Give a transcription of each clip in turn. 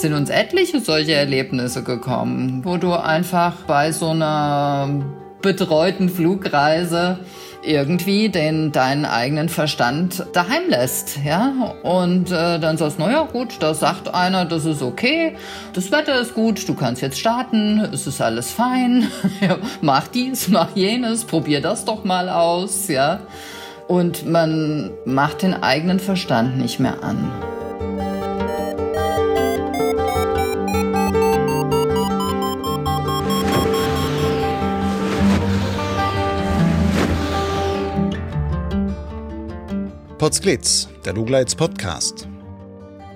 sind uns etliche solche Erlebnisse gekommen, wo du einfach bei so einer betreuten Flugreise irgendwie den deinen eigenen Verstand daheim lässt, ja und äh, dann sagst naja gut, da sagt einer, das ist okay, das Wetter ist gut, du kannst jetzt starten, es ist alles fein, mach dies, mach jenes, probier das doch mal aus, ja und man macht den eigenen Verstand nicht mehr an. Potsglitz, der Lugleits Podcast.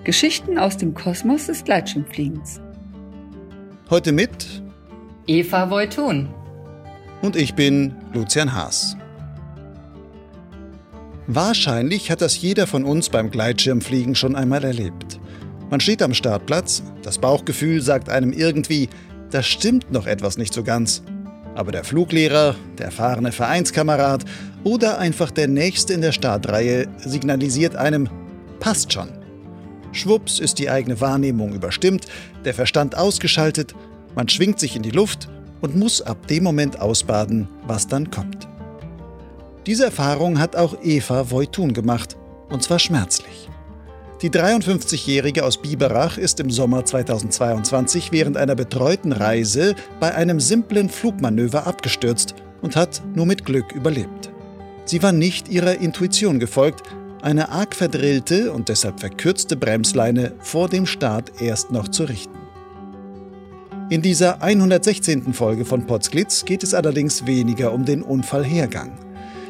Geschichten aus dem Kosmos des Gleitschirmfliegens. Heute mit Eva Voitun. Und ich bin Lucian Haas. Wahrscheinlich hat das jeder von uns beim Gleitschirmfliegen schon einmal erlebt. Man steht am Startplatz, das Bauchgefühl sagt einem irgendwie, da stimmt noch etwas nicht so ganz. Aber der Fluglehrer, der erfahrene Vereinskamerad oder einfach der Nächste in der Startreihe signalisiert einem, passt schon. Schwupps ist die eigene Wahrnehmung überstimmt, der Verstand ausgeschaltet, man schwingt sich in die Luft und muss ab dem Moment ausbaden, was dann kommt. Diese Erfahrung hat auch Eva Voitun gemacht, und zwar schmerzlich. Die 53-Jährige aus Biberach ist im Sommer 2022 während einer betreuten Reise bei einem simplen Flugmanöver abgestürzt und hat nur mit Glück überlebt. Sie war nicht ihrer Intuition gefolgt, eine arg verdrillte und deshalb verkürzte Bremsleine vor dem Start erst noch zu richten. In dieser 116. Folge von Potsglitz geht es allerdings weniger um den Unfallhergang.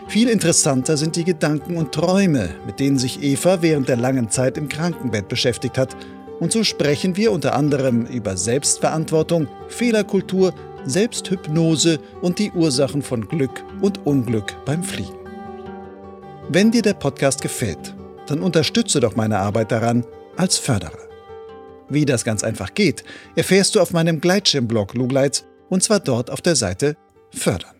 Viel interessanter sind die Gedanken und Träume, mit denen sich Eva während der langen Zeit im Krankenbett beschäftigt hat. Und so sprechen wir unter anderem über Selbstverantwortung, Fehlerkultur, Selbsthypnose und die Ursachen von Glück und Unglück beim Fliegen. Wenn dir der Podcast gefällt, dann unterstütze doch meine Arbeit daran als Förderer. Wie das ganz einfach geht, erfährst du auf meinem Gleitschirmblog Lugleits und zwar dort auf der Seite Fördern.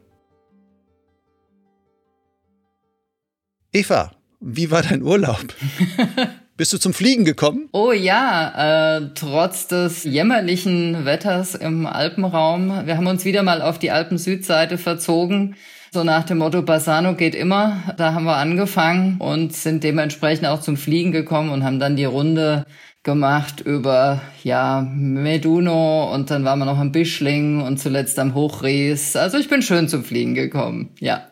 Eva, wie war dein Urlaub? Bist du zum Fliegen gekommen? Oh ja, äh, trotz des jämmerlichen Wetters im Alpenraum. Wir haben uns wieder mal auf die Alpen-Südseite verzogen. So nach dem Motto Bassano geht immer. Da haben wir angefangen und sind dementsprechend auch zum Fliegen gekommen und haben dann die Runde gemacht über ja Meduno und dann waren wir noch am Bischling und zuletzt am Hochries. Also ich bin schön zum Fliegen gekommen. Ja.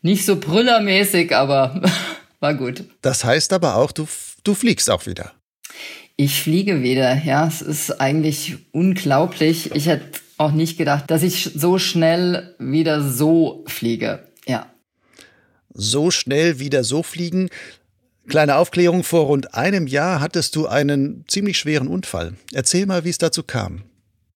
Nicht so brüllermäßig, aber war gut. Das heißt aber auch, du, du fliegst auch wieder. Ich fliege wieder, ja. Es ist eigentlich unglaublich. Ich hätte auch nicht gedacht, dass ich so schnell wieder so fliege. Ja. So schnell wieder so fliegen. Kleine Aufklärung, vor rund einem Jahr hattest du einen ziemlich schweren Unfall. Erzähl mal, wie es dazu kam.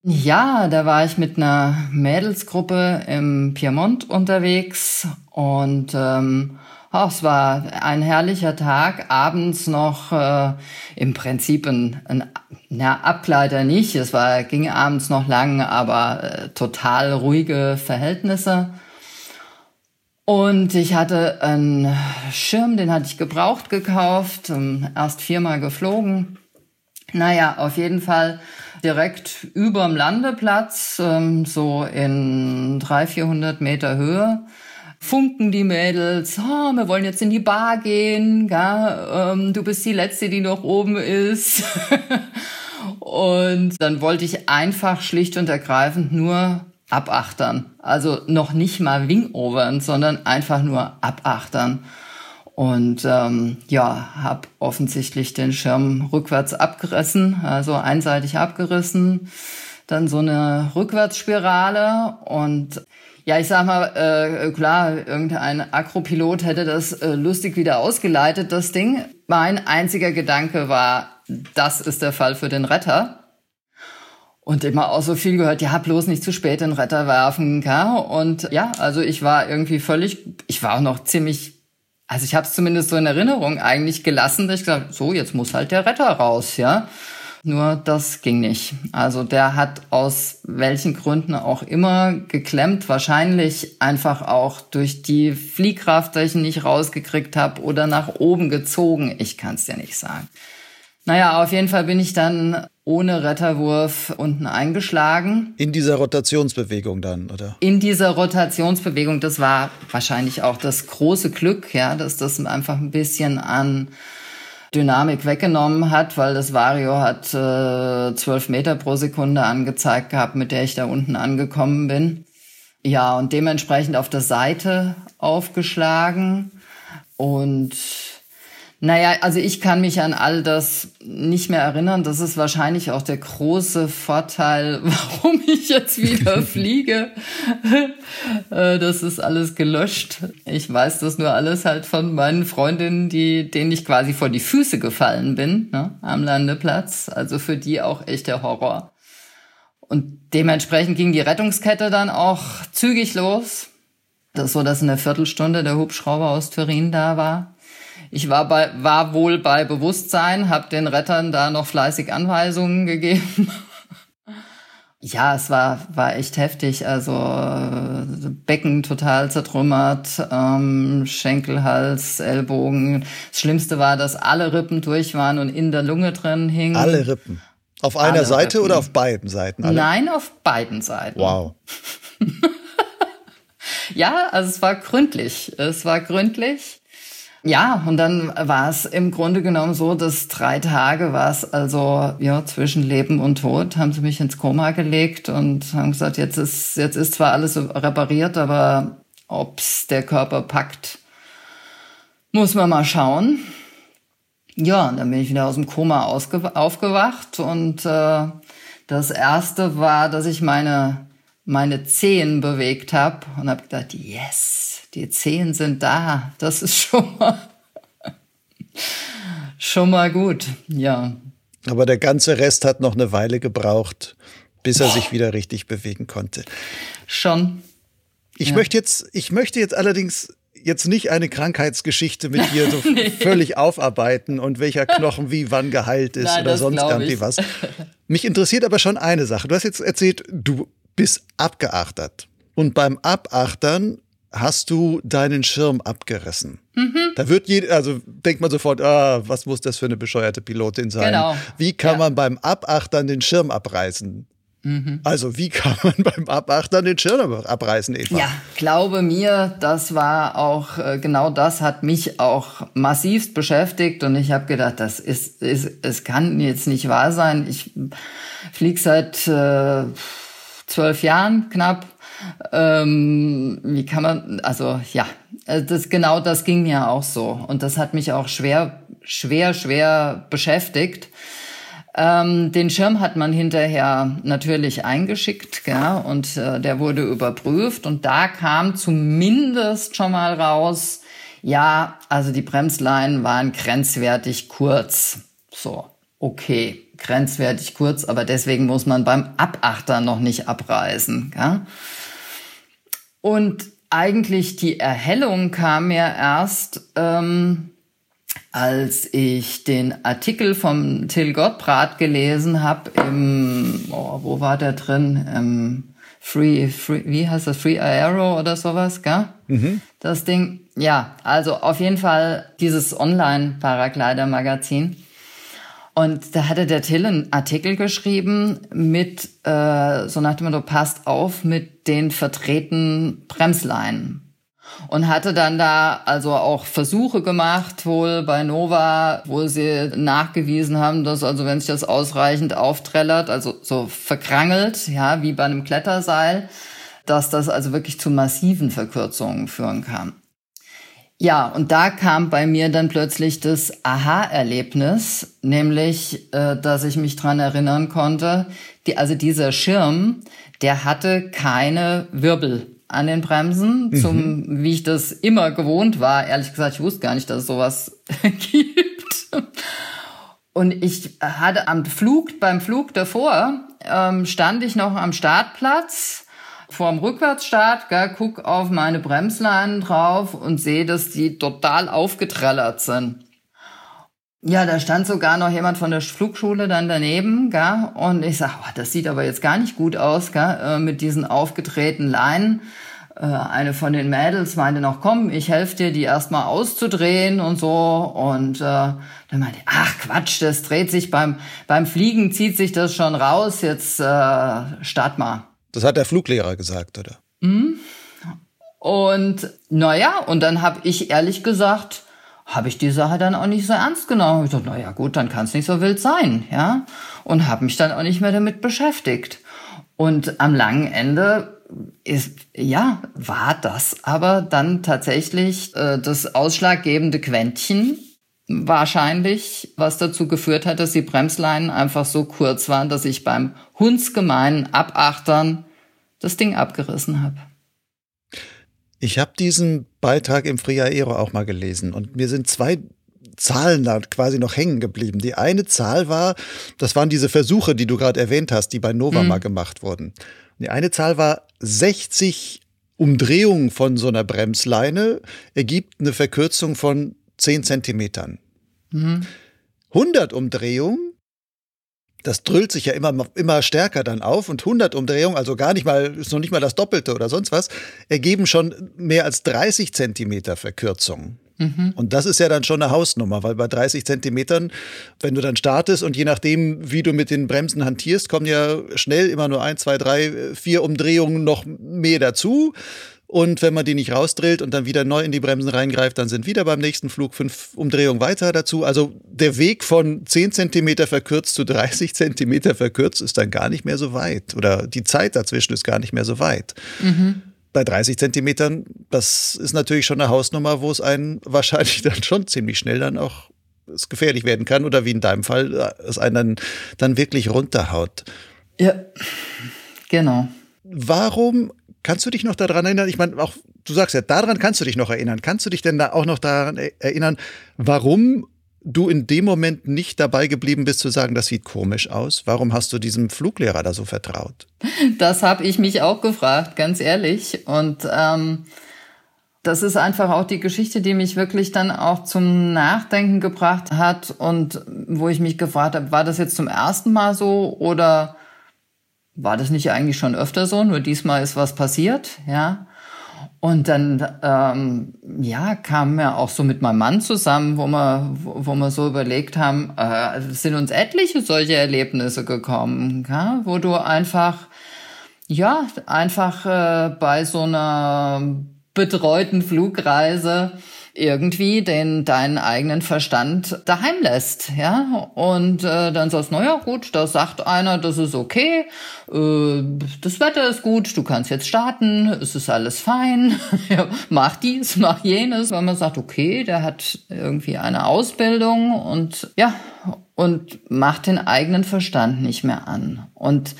Ja, da war ich mit einer Mädelsgruppe im Piemont unterwegs und ähm, oh, es war ein herrlicher Tag. Abends noch äh, im Prinzip ein, ein na, Abkleider nicht. Es war ging abends noch lang, aber äh, total ruhige Verhältnisse. Und ich hatte einen Schirm, den hatte ich gebraucht gekauft, ähm, erst viermal geflogen. Naja, auf jeden Fall direkt überm Landeplatz, ähm, so in 300, 400 Meter Höhe, funken die Mädels, oh, wir wollen jetzt in die Bar gehen, ja, ähm, du bist die Letzte, die noch oben ist. und dann wollte ich einfach schlicht und ergreifend nur abachtern. Also noch nicht mal wingovern, sondern einfach nur abachtern. Und ähm, ja, habe offensichtlich den Schirm rückwärts abgerissen, also einseitig abgerissen. Dann so eine Rückwärtsspirale und ja, ich sag mal, äh, klar, irgendein Akropilot hätte das äh, lustig wieder ausgeleitet, das Ding. Mein einziger Gedanke war, das ist der Fall für den Retter. Und immer auch so viel gehört, ja, bloß nicht zu spät den Retter werfen. Ja? Und ja, also ich war irgendwie völlig, ich war auch noch ziemlich also ich habe es zumindest so in Erinnerung eigentlich gelassen, dass ich gesagt so, jetzt muss halt der Retter raus, ja. Nur das ging nicht. Also der hat aus welchen Gründen auch immer geklemmt. Wahrscheinlich einfach auch durch die Fliehkraft, dass ich ihn nicht rausgekriegt habe oder nach oben gezogen. Ich kann es dir nicht sagen. Naja, auf jeden Fall bin ich dann ohne Retterwurf unten eingeschlagen. In dieser Rotationsbewegung dann, oder? In dieser Rotationsbewegung, das war wahrscheinlich auch das große Glück, ja, dass das einfach ein bisschen an Dynamik weggenommen hat, weil das Vario hat äh, 12 Meter pro Sekunde angezeigt gehabt, mit der ich da unten angekommen bin. Ja, und dementsprechend auf der Seite aufgeschlagen und naja, also ich kann mich an all das nicht mehr erinnern. Das ist wahrscheinlich auch der große Vorteil, warum ich jetzt wieder fliege. Äh, das ist alles gelöscht. Ich weiß das nur alles halt von meinen Freundinnen, die, denen ich quasi vor die Füße gefallen bin, ne, am Landeplatz. Also für die auch echt der Horror. Und dementsprechend ging die Rettungskette dann auch zügig los. Das ist so, dass in einer Viertelstunde der Hubschrauber aus Turin da war. Ich war, bei, war wohl bei Bewusstsein, habe den Rettern da noch fleißig Anweisungen gegeben. ja, es war, war echt heftig. Also Becken total zertrümmert, ähm, Schenkel, Hals, Ellbogen. Das Schlimmste war, dass alle Rippen durch waren und in der Lunge drin hingen. Alle Rippen. Auf einer alle Seite Rippen. oder auf beiden Seiten? Alle? Nein, auf beiden Seiten. Wow. ja, also es war gründlich. Es war gründlich. Ja, und dann war es im Grunde genommen so, dass drei Tage war es also ja zwischen Leben und Tod, haben sie mich ins Koma gelegt und haben gesagt, jetzt ist jetzt ist zwar alles repariert, aber ob's der Körper packt, muss man mal schauen. Ja, und dann bin ich wieder aus dem Koma aufgewacht und äh, das erste war, dass ich meine meine Zehen bewegt habe und habe gedacht, yes, die Zehen sind da. Das ist schon mal, schon mal gut, ja. Aber der ganze Rest hat noch eine Weile gebraucht, bis er sich wieder richtig bewegen konnte. Schon. Ich ja. möchte jetzt, ich möchte jetzt allerdings jetzt nicht eine Krankheitsgeschichte mit dir so nee. völlig aufarbeiten und welcher Knochen wie wann geheilt ist Nein, oder sonst irgendwie was. Mich interessiert aber schon eine Sache. Du hast jetzt erzählt, du bist abgeachtert. Und beim Abachtern hast du deinen Schirm abgerissen. Mhm. Da wird jeder, also denkt man sofort, ah, was muss das für eine bescheuerte Pilotin sein? Genau. Wie kann ja. man beim Abachtern den Schirm abreißen? Mhm. Also wie kann man beim Abachtern den Schirm abreißen, Eva? Ja, glaube mir, das war auch, äh, genau das hat mich auch massivst beschäftigt und ich habe gedacht, das ist, ist, es kann jetzt nicht wahr sein. Ich fliege seit äh, zwölf Jahren knapp ähm, wie kann man, also ja, äh, das genau das ging mir auch so und das hat mich auch schwer, schwer, schwer beschäftigt. Ähm, den Schirm hat man hinterher natürlich eingeschickt, gell, und äh, der wurde überprüft und da kam zumindest schon mal raus, ja, also die Bremsleinen waren grenzwertig kurz. So, okay, grenzwertig kurz, aber deswegen muss man beim Abachter noch nicht abreißen. Gell? Und eigentlich die Erhellung kam mir erst, ähm, als ich den Artikel vom Till Gottbrat gelesen habe im, oh, wo war der drin? Im Free, Free, wie heißt das? Free Aero oder sowas, gell? Mhm. Das Ding. Ja, also auf jeden Fall dieses Online-Paraglider-Magazin. Und da hatte der Till einen Artikel geschrieben mit, äh, so nach dem Motto, passt auf mit den verdrehten Bremsleinen. Und hatte dann da also auch Versuche gemacht, wohl bei Nova, wo sie nachgewiesen haben, dass also wenn sich das ausreichend aufträllert, also so verkrangelt, ja, wie bei einem Kletterseil, dass das also wirklich zu massiven Verkürzungen führen kann. Ja, und da kam bei mir dann plötzlich das Aha-Erlebnis, nämlich, äh, dass ich mich dran erinnern konnte, die, also dieser Schirm, der hatte keine Wirbel an den Bremsen, mhm. zum, wie ich das immer gewohnt war. Ehrlich gesagt, ich wusste gar nicht, dass es sowas gibt. Und ich hatte am Flug, beim Flug davor, ähm, stand ich noch am Startplatz vorm Rückwärtsstart, gell, guck auf meine Bremsleinen drauf und sehe, dass die total aufgetrellert sind. Ja, da stand sogar noch jemand von der Flugschule dann daneben, gell, und ich sag, oh, das sieht aber jetzt gar nicht gut aus, gell, äh, mit diesen aufgedrehten Leinen. äh, eine von den Mädels meinte noch, komm, ich helfe dir, die erstmal auszudrehen und so. Und äh, dann meinte, ach Quatsch, das dreht sich beim, beim Fliegen, zieht sich das schon raus, jetzt äh, start mal. Das hat der Fluglehrer gesagt, oder? Mhm. Und naja, und dann habe ich ehrlich gesagt, habe ich die Sache dann auch nicht so ernst genommen. Ich dachte, naja gut, dann kann es nicht so wild sein, ja. Und habe mich dann auch nicht mehr damit beschäftigt. Und am langen Ende ist, ja, war das aber dann tatsächlich äh, das ausschlaggebende Quäntchen wahrscheinlich, was dazu geführt hat, dass die Bremsleinen einfach so kurz waren, dass ich beim hundsgemeinen Abachtern das Ding abgerissen habe. Ich habe diesen Beitrag im Fria Aero auch mal gelesen und mir sind zwei Zahlen da quasi noch hängen geblieben. Die eine Zahl war, das waren diese Versuche, die du gerade erwähnt hast, die bei Nova mhm. mal gemacht wurden. Die eine Zahl war 60 Umdrehungen von so einer Bremsleine ergibt eine Verkürzung von 10 Zentimetern. Mhm. 100 Umdrehungen das drüllt sich ja immer, immer stärker dann auf und 100 Umdrehungen, also gar nicht mal, ist noch nicht mal das Doppelte oder sonst was, ergeben schon mehr als 30 Zentimeter Verkürzung. Mhm. Und das ist ja dann schon eine Hausnummer, weil bei 30 Zentimetern, wenn du dann startest und je nachdem, wie du mit den Bremsen hantierst, kommen ja schnell immer nur ein, zwei, drei, vier Umdrehungen noch mehr dazu. Und wenn man die nicht rausdrillt und dann wieder neu in die Bremsen reingreift, dann sind wieder beim nächsten Flug fünf Umdrehungen weiter dazu. Also der Weg von 10 Zentimeter verkürzt zu 30 Zentimeter verkürzt ist dann gar nicht mehr so weit. Oder die Zeit dazwischen ist gar nicht mehr so weit. Mhm. Bei 30 Zentimetern, das ist natürlich schon eine Hausnummer, wo es einen wahrscheinlich dann schon ziemlich schnell dann auch es gefährlich werden kann oder wie in deinem Fall es einen dann, dann wirklich runterhaut. Ja, genau. Warum Kannst du dich noch daran erinnern? Ich meine, auch du sagst ja, daran kannst du dich noch erinnern. Kannst du dich denn da auch noch daran erinnern, warum du in dem Moment nicht dabei geblieben bist zu sagen, das sieht komisch aus? Warum hast du diesem Fluglehrer da so vertraut? Das habe ich mich auch gefragt, ganz ehrlich. Und ähm, das ist einfach auch die Geschichte, die mich wirklich dann auch zum Nachdenken gebracht hat und wo ich mich gefragt habe, war das jetzt zum ersten Mal so oder war das nicht eigentlich schon öfter so, nur diesmal ist was passiert, ja. Und dann, ähm, ja, kam wir auch so mit meinem Mann zusammen, wo wir, wo, wo wir so überlegt haben, äh, sind uns etliche solche Erlebnisse gekommen, ja? wo du einfach, ja, einfach äh, bei so einer betreuten Flugreise irgendwie den deinen eigenen Verstand daheim lässt, ja? Und äh, dann sagst, naja gut, da sagt einer, das ist okay, äh, das Wetter ist gut, du kannst jetzt starten, es ist alles fein, mach dies, mach jenes, weil man sagt, okay, der hat irgendwie eine Ausbildung und ja und macht den eigenen Verstand nicht mehr an. Und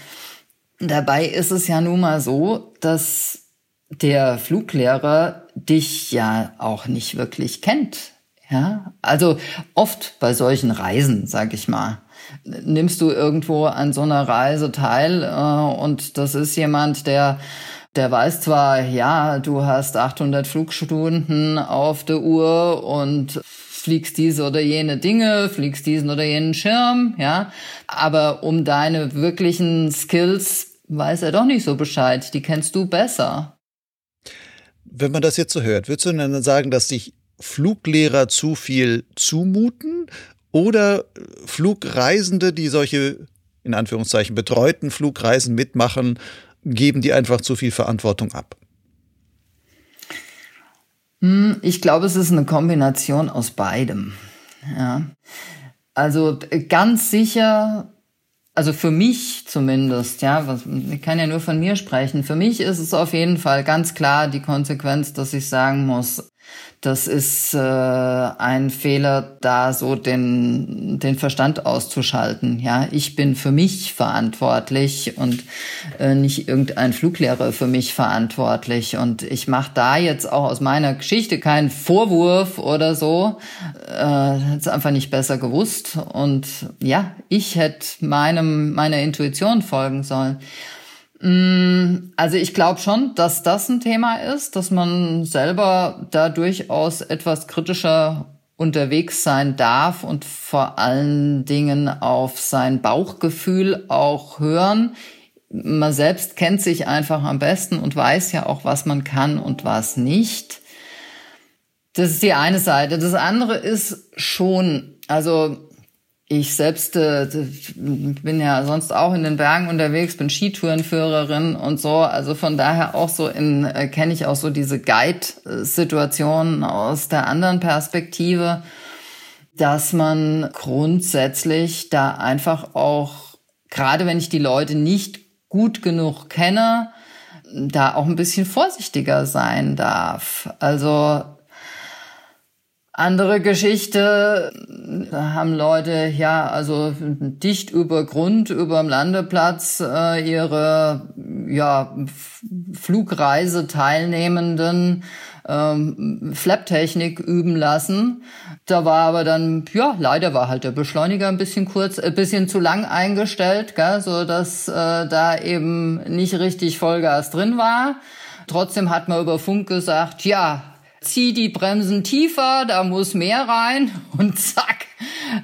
dabei ist es ja nun mal so, dass der Fluglehrer dich ja auch nicht wirklich kennt. Ja, also oft bei solchen Reisen, sag ich mal, nimmst du irgendwo an so einer Reise teil äh, und das ist jemand, der der weiß zwar, ja, du hast 800 Flugstunden auf der Uhr und fliegst diese oder jene Dinge, fliegst diesen oder jenen Schirm, ja, aber um deine wirklichen Skills weiß er doch nicht so Bescheid, die kennst du besser. Wenn man das jetzt so hört, würdest du dann sagen, dass sich Fluglehrer zu viel zumuten oder Flugreisende, die solche in Anführungszeichen betreuten Flugreisen mitmachen, geben die einfach zu viel Verantwortung ab? Hm, ich glaube, es ist eine Kombination aus beidem. Ja. Also ganz sicher also für mich zumindest, ja, was, ich kann ja nur von mir sprechen. Für mich ist es auf jeden Fall ganz klar die Konsequenz, dass ich sagen muss, das ist äh, ein Fehler, da so den, den Verstand auszuschalten. Ja, ich bin für mich verantwortlich und äh, nicht irgendein Fluglehrer für mich verantwortlich. Und ich mache da jetzt auch aus meiner Geschichte keinen Vorwurf oder so. Äh, hätte einfach nicht besser gewusst. Und ja, ich hätte meinem meiner Intuition folgen sollen. Mm, also ich glaube schon, dass das ein Thema ist, dass man selber da durchaus etwas kritischer unterwegs sein darf und vor allen Dingen auf sein Bauchgefühl auch hören. man selbst kennt sich einfach am besten und weiß ja auch, was man kann und was nicht. Das ist die eine Seite. Das andere ist schon, also ich selbst äh, bin ja sonst auch in den Bergen unterwegs, bin Skitourenführerin und so. Also von daher auch so in äh, kenne ich auch so diese Guide-Situationen aus der anderen Perspektive, dass man grundsätzlich da einfach auch, gerade wenn ich die Leute nicht gut genug kenne, da auch ein bisschen vorsichtiger sein darf. Also andere Geschichte, da haben Leute ja also dicht über Grund, über dem Landeplatz äh, ihre ja Flugreiseteilnehmenden ähm, Flap-Technik üben lassen. Da war aber dann, ja, leider war halt der Beschleuniger ein bisschen kurz, ein äh, bisschen zu lang eingestellt, gell, so dass äh, da eben nicht richtig Vollgas drin war. Trotzdem hat man über Funk gesagt, ja, zieh die Bremsen tiefer, da muss mehr rein und zack,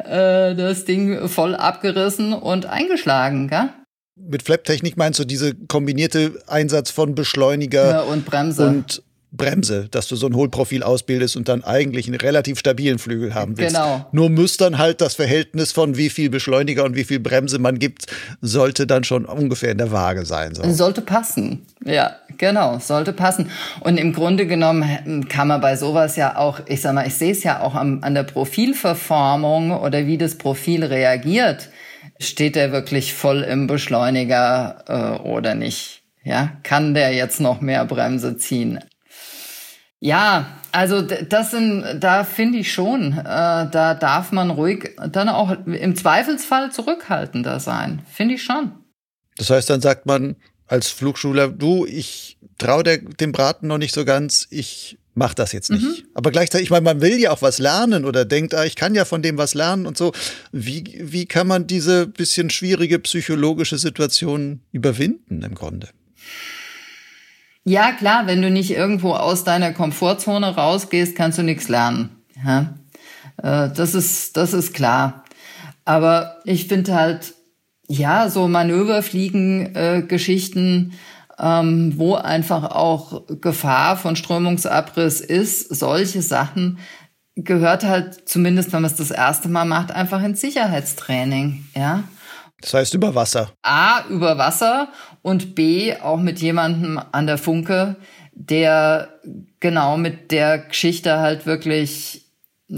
äh, das Ding voll abgerissen und eingeschlagen, gell? Mit Flap-Technik meinst du diese kombinierte Einsatz von Beschleuniger ja, und Bremse und Bremse, dass du so ein Hohlprofil ausbildest und dann eigentlich einen relativ stabilen Flügel haben willst. Genau. Nur muss dann halt das Verhältnis von wie viel Beschleuniger und wie viel Bremse man gibt, sollte dann schon ungefähr in der Waage sein. So. Sollte passen. Ja, genau, sollte passen. Und im Grunde genommen kann man bei sowas ja auch, ich sag mal, ich sehe es ja auch an, an der Profilverformung oder wie das Profil reagiert. Steht der wirklich voll im Beschleuniger äh, oder nicht? Ja, kann der jetzt noch mehr Bremse ziehen? Ja, also das sind, da finde ich schon, äh, da darf man ruhig dann auch im Zweifelsfall zurückhaltender sein. Finde ich schon. Das heißt, dann sagt man als Flugschüler, du, ich traue dem Braten noch nicht so ganz, ich mach das jetzt nicht. Mhm. Aber gleichzeitig, ich meine, man will ja auch was lernen oder denkt, ah, ich kann ja von dem was lernen und so. Wie, wie kann man diese bisschen schwierige psychologische Situation überwinden im Grunde? Ja, klar, wenn du nicht irgendwo aus deiner Komfortzone rausgehst, kannst du nichts lernen. Ja? Äh, das ist, das ist klar. Aber ich finde halt, ja, so Manöverfliegen-Geschichten, äh, ähm, wo einfach auch Gefahr von Strömungsabriss ist, solche Sachen gehört halt, zumindest wenn man es das erste Mal macht, einfach ins Sicherheitstraining, ja. Das heißt über Wasser. A, über Wasser und B, auch mit jemandem an der Funke, der genau mit der Geschichte halt wirklich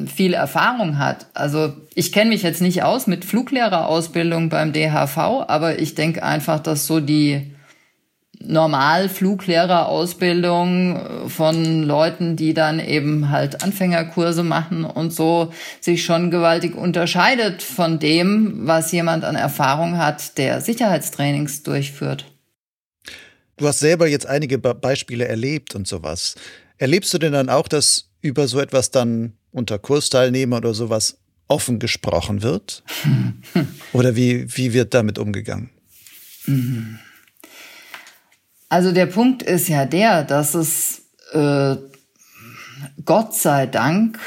viel Erfahrung hat. Also ich kenne mich jetzt nicht aus mit Fluglehrerausbildung beim DHV, aber ich denke einfach, dass so die Normalfluglehrerausbildung äh, von Leuten, die dann eben halt Anfängerkurse machen und so sich schon gewaltig unterscheidet von dem, was jemand an Erfahrung hat, der Sicherheitstrainings durchführt. Du hast selber jetzt einige Beispiele erlebt und sowas. Erlebst du denn dann auch, dass über so etwas dann unter Kursteilnehmern oder sowas offen gesprochen wird? oder wie, wie wird damit umgegangen? Mhm. Also der Punkt ist ja der, dass es äh, Gott sei Dank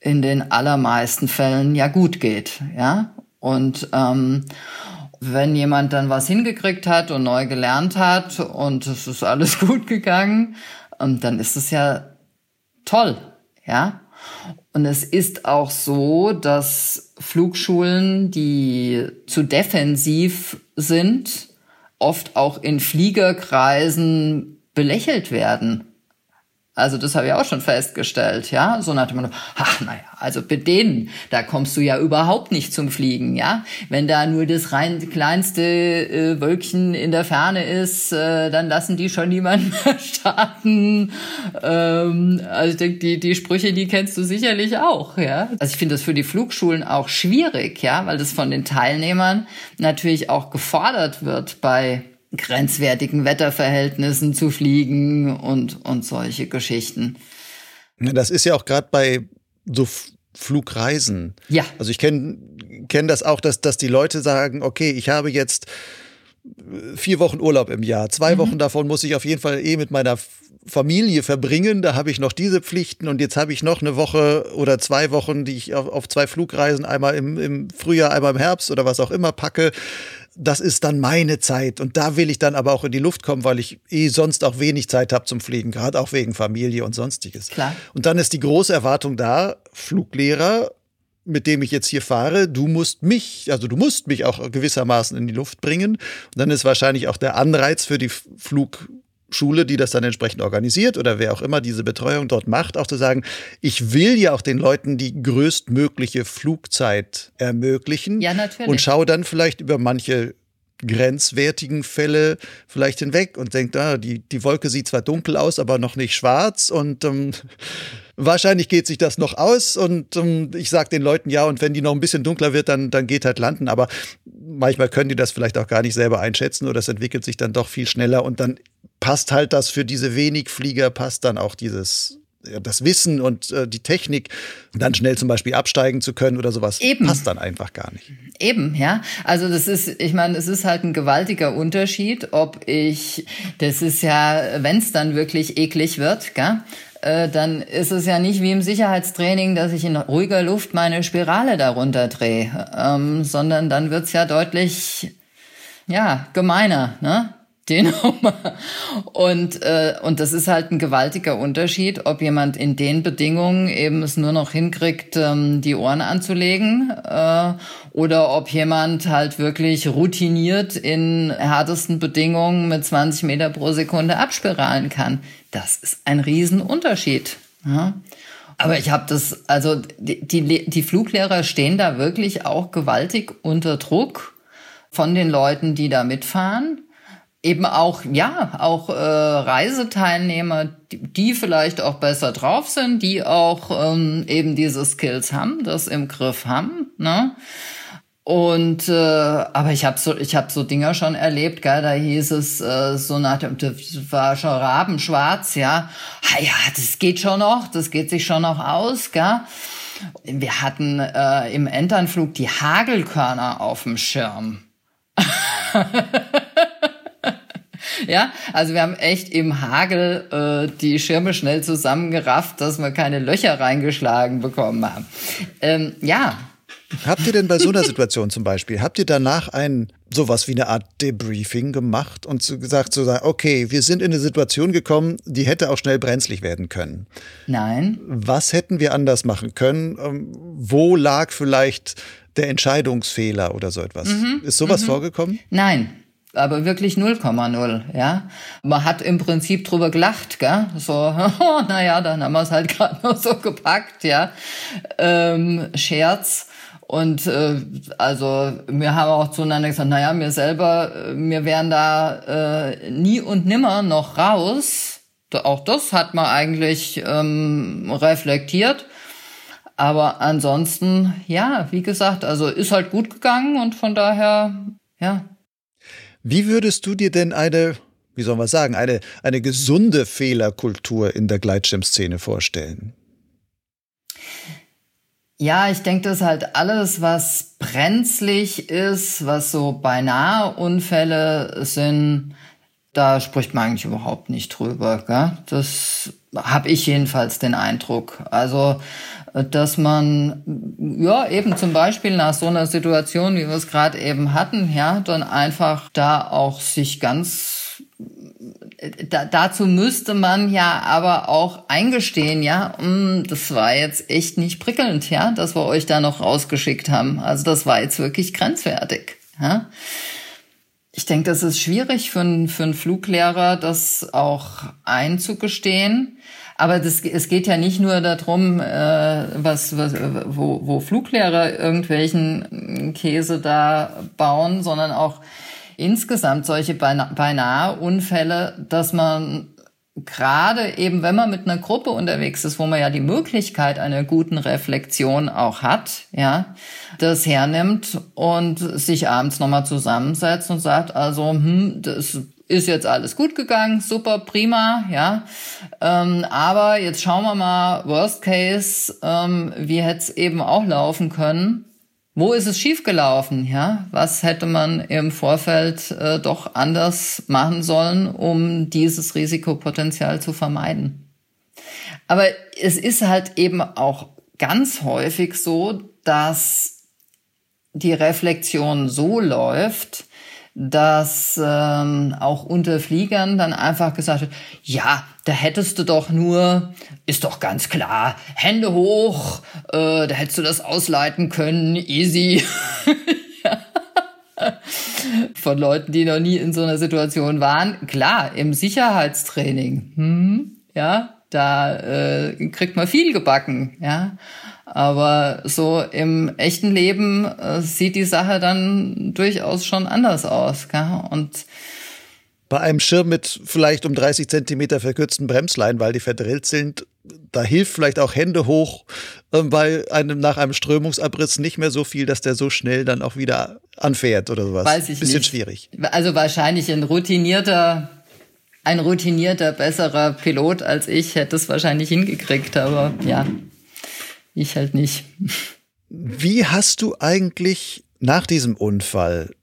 in den allermeisten Fällen ja gut geht, ja. Und ähm, wenn jemand dann was hingekriegt hat und neu gelernt hat und es ist alles gut gegangen, ähm, dann ist es ja toll, ja. Und es ist auch so, dass Flugschulen, die zu defensiv sind, oft auch in Fliegerkreisen belächelt werden. Also das habe ich auch schon festgestellt, ja. So dem Motto, ach naja, also bei denen, da kommst du ja überhaupt nicht zum Fliegen, ja. Wenn da nur das rein kleinste äh, Wölkchen in der Ferne ist, äh, dann lassen die schon niemanden mehr starten. Ähm, also ich denke, die, die Sprüche, die kennst du sicherlich auch, ja. Also ich finde das für die Flugschulen auch schwierig, ja, weil das von den Teilnehmern natürlich auch gefordert wird bei grenzwertigen Wetterverhältnissen zu fliegen und, und solche Geschichten. Das ist ja auch gerade bei so Flugreisen. Ja. Also ich kenne kenn das auch, dass, dass die Leute sagen, okay, ich habe jetzt vier Wochen Urlaub im Jahr. Zwei mhm. Wochen davon muss ich auf jeden Fall eh mit meiner Familie verbringen. Da habe ich noch diese Pflichten und jetzt habe ich noch eine Woche oder zwei Wochen, die ich auf, auf zwei Flugreisen, einmal im, im Frühjahr, einmal im Herbst oder was auch immer packe. Das ist dann meine Zeit und da will ich dann aber auch in die Luft kommen, weil ich eh sonst auch wenig Zeit habe zum Fliegen, gerade auch wegen Familie und sonstiges. Klar. Und dann ist die große Erwartung da, Fluglehrer, mit dem ich jetzt hier fahre, du musst mich, also du musst mich auch gewissermaßen in die Luft bringen. Und dann ist wahrscheinlich auch der Anreiz für die Flugschule, die das dann entsprechend organisiert oder wer auch immer diese Betreuung dort macht, auch zu sagen, ich will ja auch den Leuten die größtmögliche Flugzeit ermöglichen. Ja, natürlich. Und schaue dann vielleicht über manche grenzwertigen Fälle vielleicht hinweg und denkt, ah, die, die Wolke sieht zwar dunkel aus, aber noch nicht schwarz und ähm, wahrscheinlich geht sich das noch aus und ähm, ich sage den Leuten ja und wenn die noch ein bisschen dunkler wird, dann, dann geht halt landen, aber manchmal können die das vielleicht auch gar nicht selber einschätzen oder es entwickelt sich dann doch viel schneller und dann passt halt das für diese wenig Flieger, passt dann auch dieses das Wissen und äh, die Technik, dann schnell zum Beispiel absteigen zu können oder sowas, Eben. passt dann einfach gar nicht. Eben, ja. Also das ist, ich meine, es ist halt ein gewaltiger Unterschied, ob ich, das ist ja, wenn es dann wirklich eklig wird, gell? Äh, dann ist es ja nicht wie im Sicherheitstraining, dass ich in ruhiger Luft meine Spirale darunter drehe, ähm, sondern dann wird's ja deutlich, ja, gemeiner, ne? Die Nummer. Und, äh, und das ist halt ein gewaltiger Unterschied, ob jemand in den Bedingungen eben es nur noch hinkriegt, ähm, die Ohren anzulegen, äh, oder ob jemand halt wirklich routiniert in härtesten Bedingungen mit 20 Meter pro Sekunde abspiralen kann. Das ist ein Riesenunterschied. Ja. Aber ich habe das, also die, die, die Fluglehrer stehen da wirklich auch gewaltig unter Druck von den Leuten, die da mitfahren eben auch, ja, auch äh, Reiseteilnehmer, die, die vielleicht auch besser drauf sind, die auch ähm, eben diese Skills haben, das im Griff haben, ne? Und äh, aber ich habe so ich habe so Dinger schon erlebt, gell, da hieß es äh, so nach dem das war schon rabenschwarz, ja. Ha, ja, das geht schon noch, das geht sich schon noch aus, gell. Wir hatten äh, im Enternflug die Hagelkörner auf dem Schirm. Ja, also wir haben echt im Hagel äh, die Schirme schnell zusammengerafft, dass wir keine Löcher reingeschlagen bekommen haben. Ähm, ja. Habt ihr denn bei so einer Situation zum Beispiel, habt ihr danach ein sowas wie eine Art Debriefing gemacht und gesagt, so, okay, wir sind in eine Situation gekommen, die hätte auch schnell brenzlig werden können? Nein. Was hätten wir anders machen können? Ähm, wo lag vielleicht der Entscheidungsfehler oder so etwas? Mhm. Ist sowas mhm. vorgekommen? Nein, aber wirklich 0,0, ja. Man hat im Prinzip drüber gelacht, gell? So, oh, naja, dann haben wir es halt gerade noch so gepackt, ja. Ähm, Scherz. Und äh, also wir haben auch zueinander gesagt, naja, mir selber, äh, wir wären da äh, nie und nimmer noch raus. Auch das hat man eigentlich ähm, reflektiert. Aber ansonsten, ja, wie gesagt, also ist halt gut gegangen und von daher, ja, wie würdest du dir denn eine, wie soll man sagen, eine, eine gesunde Fehlerkultur in der Gleitschirmszene vorstellen? Ja, ich denke, dass halt alles, was brenzlig ist, was so beinahe Unfälle sind, da spricht man eigentlich überhaupt nicht drüber. Gell? Das habe ich jedenfalls den Eindruck. Also dass man ja eben zum Beispiel nach so einer Situation, wie wir es gerade eben hatten, ja, dann einfach da auch sich ganz da, dazu müsste man ja aber auch eingestehen, ja, mm, das war jetzt echt nicht prickelnd, ja, dass wir euch da noch rausgeschickt haben. Also das war jetzt wirklich grenzwertig. Ja. Ich denke, das ist schwierig für, einen für einen Fluglehrer, das auch einzugestehen. Aber das, es geht ja nicht nur darum, äh, was, was, wo, wo Fluglehrer irgendwelchen Käse da bauen, sondern auch insgesamt solche beinahe Unfälle, dass man gerade eben, wenn man mit einer Gruppe unterwegs ist, wo man ja die Möglichkeit einer guten Reflexion auch hat, ja, das hernimmt und sich abends nochmal zusammensetzt und sagt, also, hm, das ist jetzt alles gut gegangen, super, prima, ja. Ähm, aber jetzt schauen wir mal, Worst Case, ähm, wie hätte es eben auch laufen können. Wo ist es schiefgelaufen? Ja, was hätte man im Vorfeld äh, doch anders machen sollen, um dieses Risikopotenzial zu vermeiden? Aber es ist halt eben auch ganz häufig so, dass die Reflexion so läuft, dass ähm, auch unter Fliegern dann einfach gesagt wird, ja, da hättest du doch nur, ist doch ganz klar, Hände hoch, äh, da hättest du das ausleiten können, easy. Von Leuten, die noch nie in so einer Situation waren. Klar, im Sicherheitstraining, hm, ja, da äh, kriegt man viel gebacken, ja. Aber so im echten Leben äh, sieht die Sache dann durchaus schon anders aus. Gell? Und bei einem Schirm mit vielleicht um 30 Zentimeter verkürzten Bremsleinen, weil die verdrillt sind, da hilft vielleicht auch Hände hoch äh, bei einem nach einem Strömungsabriss nicht mehr so viel, dass der so schnell dann auch wieder anfährt oder sowas. Weiß ich Bisschen nicht. schwierig. Also wahrscheinlich ein routinierter, ein routinierter, besserer Pilot als ich hätte es wahrscheinlich hingekriegt, aber ja, ich halt nicht. Wie hast du eigentlich nach diesem Unfall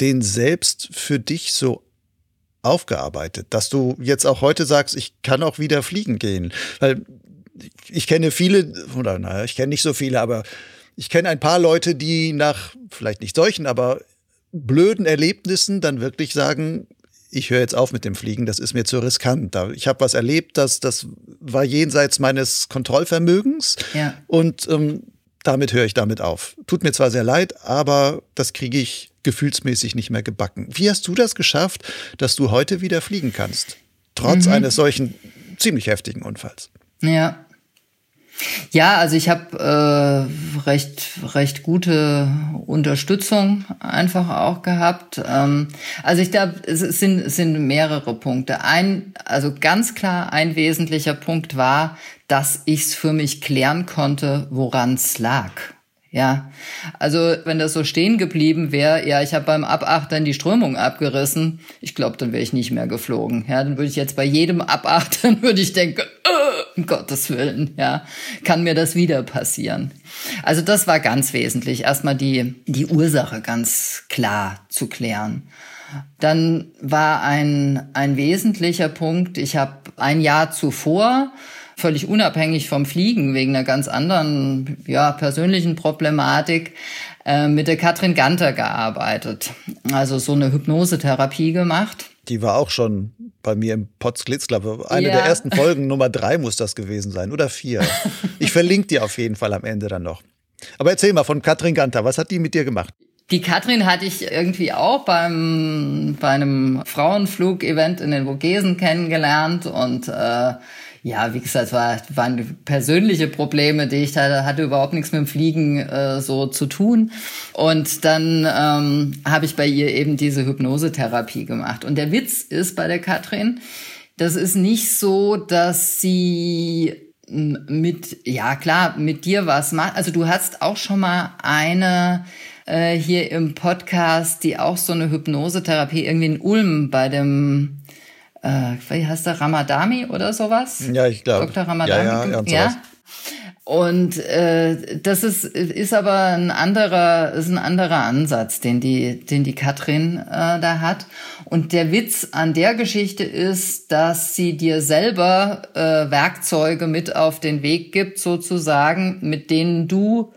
den selbst für dich so aufgearbeitet, dass du jetzt auch heute sagst, ich kann auch wieder fliegen gehen? Weil ich kenne viele, oder naja, ich kenne nicht so viele, aber ich kenne ein paar Leute, die nach vielleicht nicht solchen, aber blöden Erlebnissen dann wirklich sagen, ich höre jetzt auf mit dem Fliegen, das ist mir zu riskant. Ich habe was erlebt, das, das war jenseits meines Kontrollvermögens Ja. und ähm, damit höre ich damit auf. Tut mir zwar sehr leid, aber das kriege ich gefühlsmäßig nicht mehr gebacken. Wie hast du das geschafft, dass du heute wieder fliegen kannst? Trotz eines solchen ziemlich heftigen Unfalls. Ja. Ja, also ich habe äh, recht recht gute Unterstützung einfach auch gehabt. Ähm, also ich glaube, es sind es sind mehrere Punkte. Ein, also ganz klar ein wesentlicher Punkt war, dass ich es für mich klären konnte, woran es lag. Ja, also wenn das so stehen geblieben wäre, ja, ich habe beim Abachtern die Strömung abgerissen, ich glaube, dann wäre ich nicht mehr geflogen. Ja, dann würde ich jetzt bei jedem Abachtern würde ich denken, äh, um Gottes Willen, ja, kann mir das wieder passieren. Also das war ganz wesentlich, erstmal die die Ursache ganz klar zu klären. Dann war ein ein wesentlicher Punkt, ich habe ein Jahr zuvor völlig unabhängig vom Fliegen, wegen einer ganz anderen, ja, persönlichen Problematik, äh, mit der Katrin Ganter gearbeitet. Also so eine Hypnosetherapie gemacht. Die war auch schon bei mir im Potsglitz, glaube Eine Ja. der ersten Folgen, Nummer drei muss das gewesen sein. Oder vier. Ich verlinke dir auf jeden Fall am Ende dann noch. Aber erzähl mal von Katrin Ganter, was hat die mit dir gemacht? Die Katrin hatte ich irgendwie auch beim, bei einem Frauenflug-Event in den Vogesen kennengelernt und äh, ja, wie gesagt, es war, waren persönliche Probleme, die ich hatte, hatte überhaupt nichts mit dem Fliegen äh, so zu tun. Und dann ähm, habe ich bei ihr eben diese Hypnosetherapie gemacht. Und der Witz ist bei der Katrin, das ist nicht so, dass sie mit, ja klar, mit dir was macht. Also du hast auch schon mal eine äh, hier im Podcast, die auch so eine Hypnosetherapie irgendwie in Ulm bei dem, äh, wie heißt der, Ramadami oder sowas? Ja, ich glaube. Dr. Ramadani. Ja, ja, sowas. Und äh, das ist, ist aber ein anderer, ist ein anderer Ansatz, den die, den die Katrin äh, da hat. Und der Witz an der Geschichte ist, dass sie dir selber äh, Werkzeuge mit auf den Weg gibt, sozusagen, mit denen du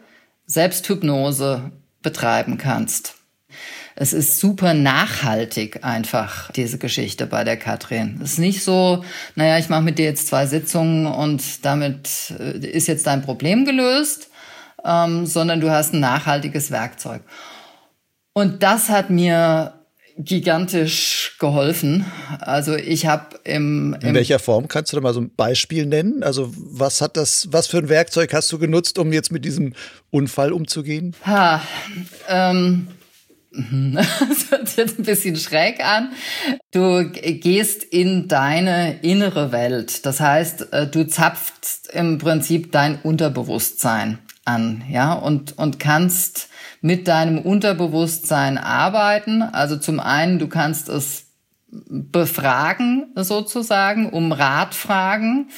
Selbsthypnose betreiben kannst. Es ist super nachhaltig einfach, diese Geschichte bei der Katrin. Es ist nicht so, naja, ich mache mit dir jetzt zwei Sitzungen und damit äh, ist jetzt dein Problem gelöst, ähm, sondern du hast ein nachhaltiges Werkzeug. Und das hat mir gigantisch geholfen. Also ich habe im, In im welcher Form kannst du da mal so ein Beispiel nennen? Also was hat das, was für ein Werkzeug hast du genutzt, um jetzt mit diesem Unfall umzugehen? Ha, ähm, das hört jetzt ein bisschen schräg an. Du gehst in deine innere Welt. Das heißt, äh, du zapfst im Prinzip dein Unterbewusstsein an, ja, und, und kannst mit deinem Unterbewusstsein arbeiten. Also zum einen, du kannst es befragen sozusagen, um Rat fragen.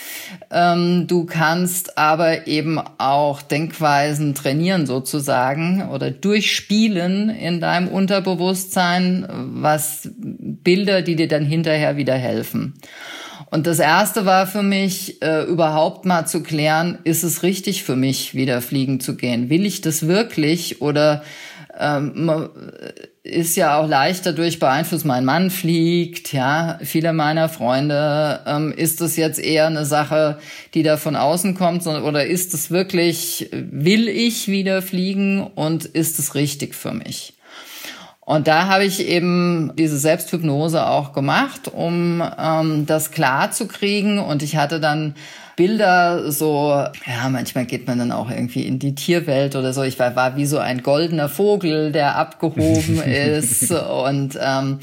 Ähm, du kannst aber eben auch Denkweisen trainieren sozusagen oder durchspielen in deinem Unterbewusstsein, was Bilder, die dir dann hinterher wieder helfen. Und das erste war für mich, äh, überhaupt mal zu klären, ist es richtig für mich, wieder fliegen zu gehen? Will ich das wirklich oder ähm, ist ja auch leicht dadurch beeinflusst. Mein Mann fliegt, ja. Viele meiner Freunde, ähm, ist es jetzt eher eine Sache, die da von außen kommt, oder ist es wirklich, will ich wieder fliegen und ist es richtig für mich? Und da habe ich eben diese Selbsthypnose auch gemacht, um ähm, das klar zu kriegen. Und ich hatte dann Bilder so, ja, manchmal geht man dann auch irgendwie in die Tierwelt oder so. Ich war, war wie so ein goldener Vogel, der abgehoben ist. Und ähm,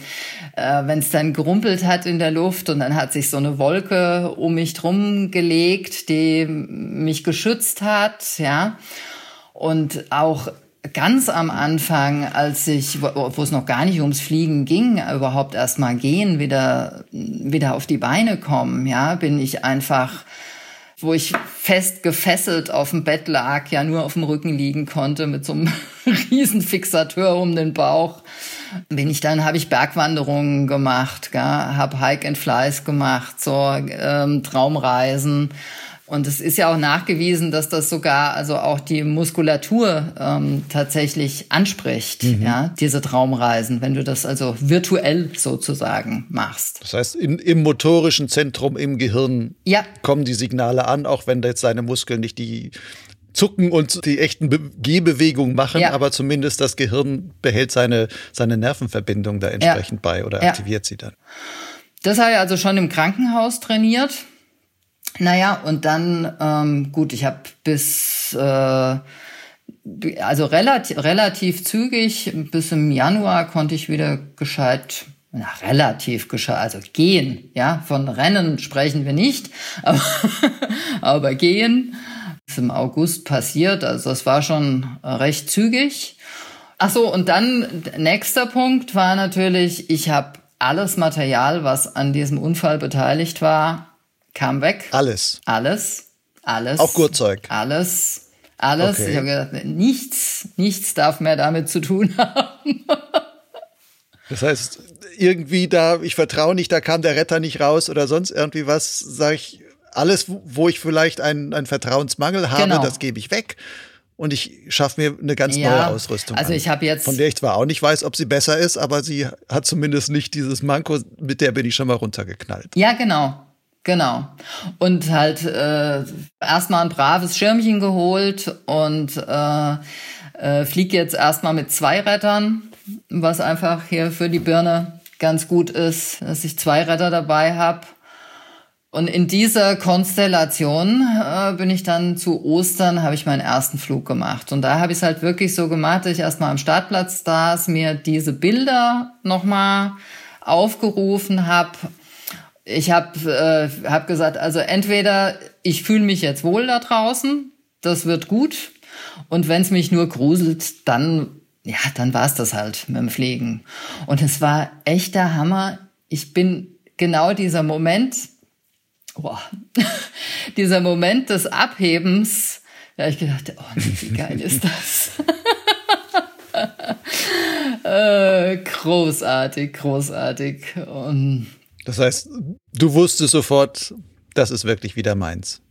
äh, wenn es dann gerumpelt hat in der Luft und dann hat sich so eine Wolke um mich drum gelegt, die mich geschützt hat, ja. Und auch ganz am Anfang, als ich, wo es noch gar nicht ums Fliegen ging, überhaupt erst mal gehen, wieder, wieder auf die Beine kommen, ja, bin ich einfach, wo ich fest gefesselt auf dem Bett lag, ja, nur auf dem Rücken liegen konnte mit so einem riesen Fixateur um den Bauch, bin ich dann, habe ich Bergwanderungen gemacht, habe Hike and Flies gemacht, so ähm, Traumreisen und es ist ja auch nachgewiesen, dass das sogar also auch die Muskulatur ähm, tatsächlich anspricht, mhm. ja, diese Traumreisen, wenn du das also virtuell sozusagen machst. Das heißt, in, im motorischen Zentrum im Gehirn ja. kommen die Signale an, auch wenn jetzt deine Muskeln nicht die zucken und die echten Be Gehbewegungen machen, ja. aber zumindest das Gehirn behält seine, seine Nervenverbindung da entsprechend ja. bei oder aktiviert sie dann. Das habe ich also schon im Krankenhaus trainiert. Naja, und dann, ähm, gut, ich habe bis, äh, also relativ, relativ zügig, bis im Januar konnte ich wieder gescheit, na, relativ gescheit, also gehen, ja, von Rennen sprechen wir nicht, aber, aber gehen ist im August passiert, also das war schon recht zügig. Ach so, und dann nächster Punkt war natürlich, ich habe alles Material, was an diesem Unfall beteiligt war, kam weg. Alles. Alles. Alles. Auch Gurtzeug. Alles. Alles. Okay. Ich habe gedacht, nichts, nichts darf mehr damit zu tun haben. das heißt, irgendwie da, ich vertraue nicht, da kam der Retter nicht raus oder sonst irgendwie was, sage ich, alles, wo ich vielleicht einen, einen Vertrauensmangel habe, genau. das gebe ich weg und ich schaffe mir eine ganz ja, neue Ausrüstung. Also ich habe jetzt von der ich zwar auch nicht weiß, ob sie besser ist, aber sie hat zumindest nicht dieses Manko, mit der bin ich schon mal runtergeknallt. Ja, genau. Genau. Und halt äh, erstmal ein braves Schirmchen geholt und äh, äh, fliege jetzt erstmal mit zwei Rettern, was einfach hier für die Birne ganz gut ist, dass ich zwei Retter dabei habe. Und in dieser Konstellation äh, bin ich dann zu Ostern, habe ich meinen ersten Flug gemacht. Und da habe ich es halt wirklich so gemacht, dass ich erstmal am Startplatz saß, mir diese Bilder nochmal aufgerufen habe ich habe äh, hab gesagt, also entweder ich fühle mich jetzt wohl da draußen, das wird gut, und wenn es mich nur gruselt, dann ja, dann war es das halt mit dem Fliegen. Und es war echter Hammer. Ich bin genau dieser Moment, boah, dieser Moment des Abhebens, da ich gedacht, oh, wie geil ist das? äh, großartig, großartig. Und das heißt, du wusstest sofort, das ist wirklich wieder meins.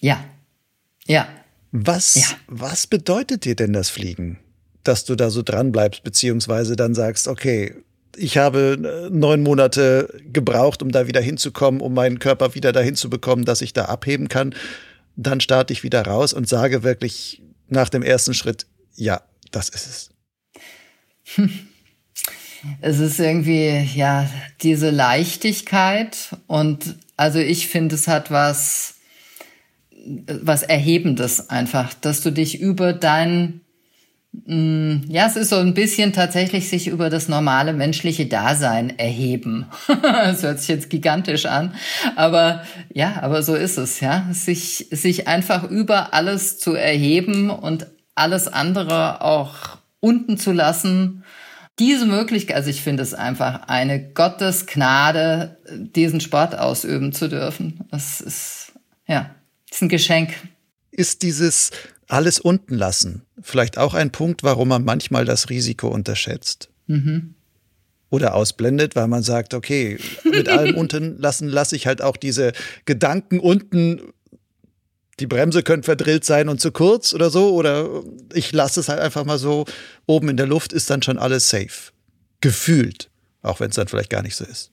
Ja. Ja. Was, ja. was bedeutet dir denn das Fliegen? Dass du da so dran bleibst, beziehungsweise dann sagst, okay, ich habe äh, neun Monate gebraucht, um da wieder hinzukommen, um meinen Körper wieder dahin zu bekommen, dass ich da abheben kann. Dann starte ich wieder raus und sage wirklich nach dem ersten Schritt, ja, das ist es. Hm. Es ist irgendwie, ja, diese Leichtigkeit und also ich finde, es hat was, was Erhebendes einfach, dass du dich über dein, mm, ja, es ist so ein bisschen tatsächlich sich über das normale menschliche Dasein erheben. das hört sich jetzt gigantisch an, aber ja, aber so ist es, ja, sich, sich einfach über alles zu erheben und alles andere auch unten zu lassen diese Möglichkeit, also ich finde es einfach eine Gottesgnade, diesen Sport ausüben zu dürfen. Das ist, ja, ist ein Geschenk. Ist dieses alles unten lassen vielleicht auch ein Punkt, warum man manchmal das Risiko unterschätzt? Mhm. Oder ausblendet, weil man sagt, okay, mit allem unten lassen lasse ich halt auch diese Gedanken unten die Bremse könnte verdrillt sein und zu kurz oder so. Oder ich lasse es halt einfach mal so. Oben in der Luft ist dann schon alles safe. Gefühlt. Auch wenn es dann vielleicht gar nicht so ist.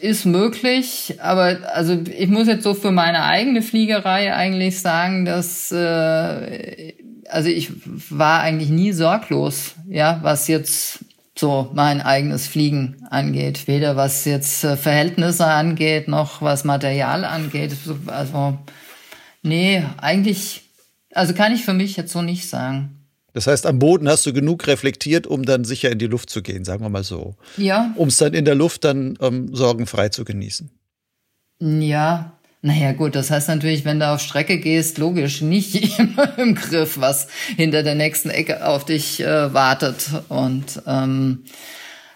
Ist möglich, aber also ich muss jetzt so für meine eigene Fliegerei eigentlich sagen, dass äh, also ich war eigentlich nie sorglos, ja, was jetzt so mein eigenes Fliegen angeht. Weder was jetzt äh, Verhältnisse angeht, noch was Material angeht. Also, nee, eigentlich, also kann ich für mich jetzt so nicht sagen. Das heißt, am Boden hast du genug reflektiert, um dann sicher in die Luft zu gehen, sagen wir mal so. Ja. Um es dann in der Luft dann ähm, sorgenfrei zu genießen. Ja, naja, gut, das heißt natürlich, wenn du auf Strecke gehst, logisch nicht immer im Griff, was hinter der nächsten Ecke auf dich äh, wartet. Und ähm,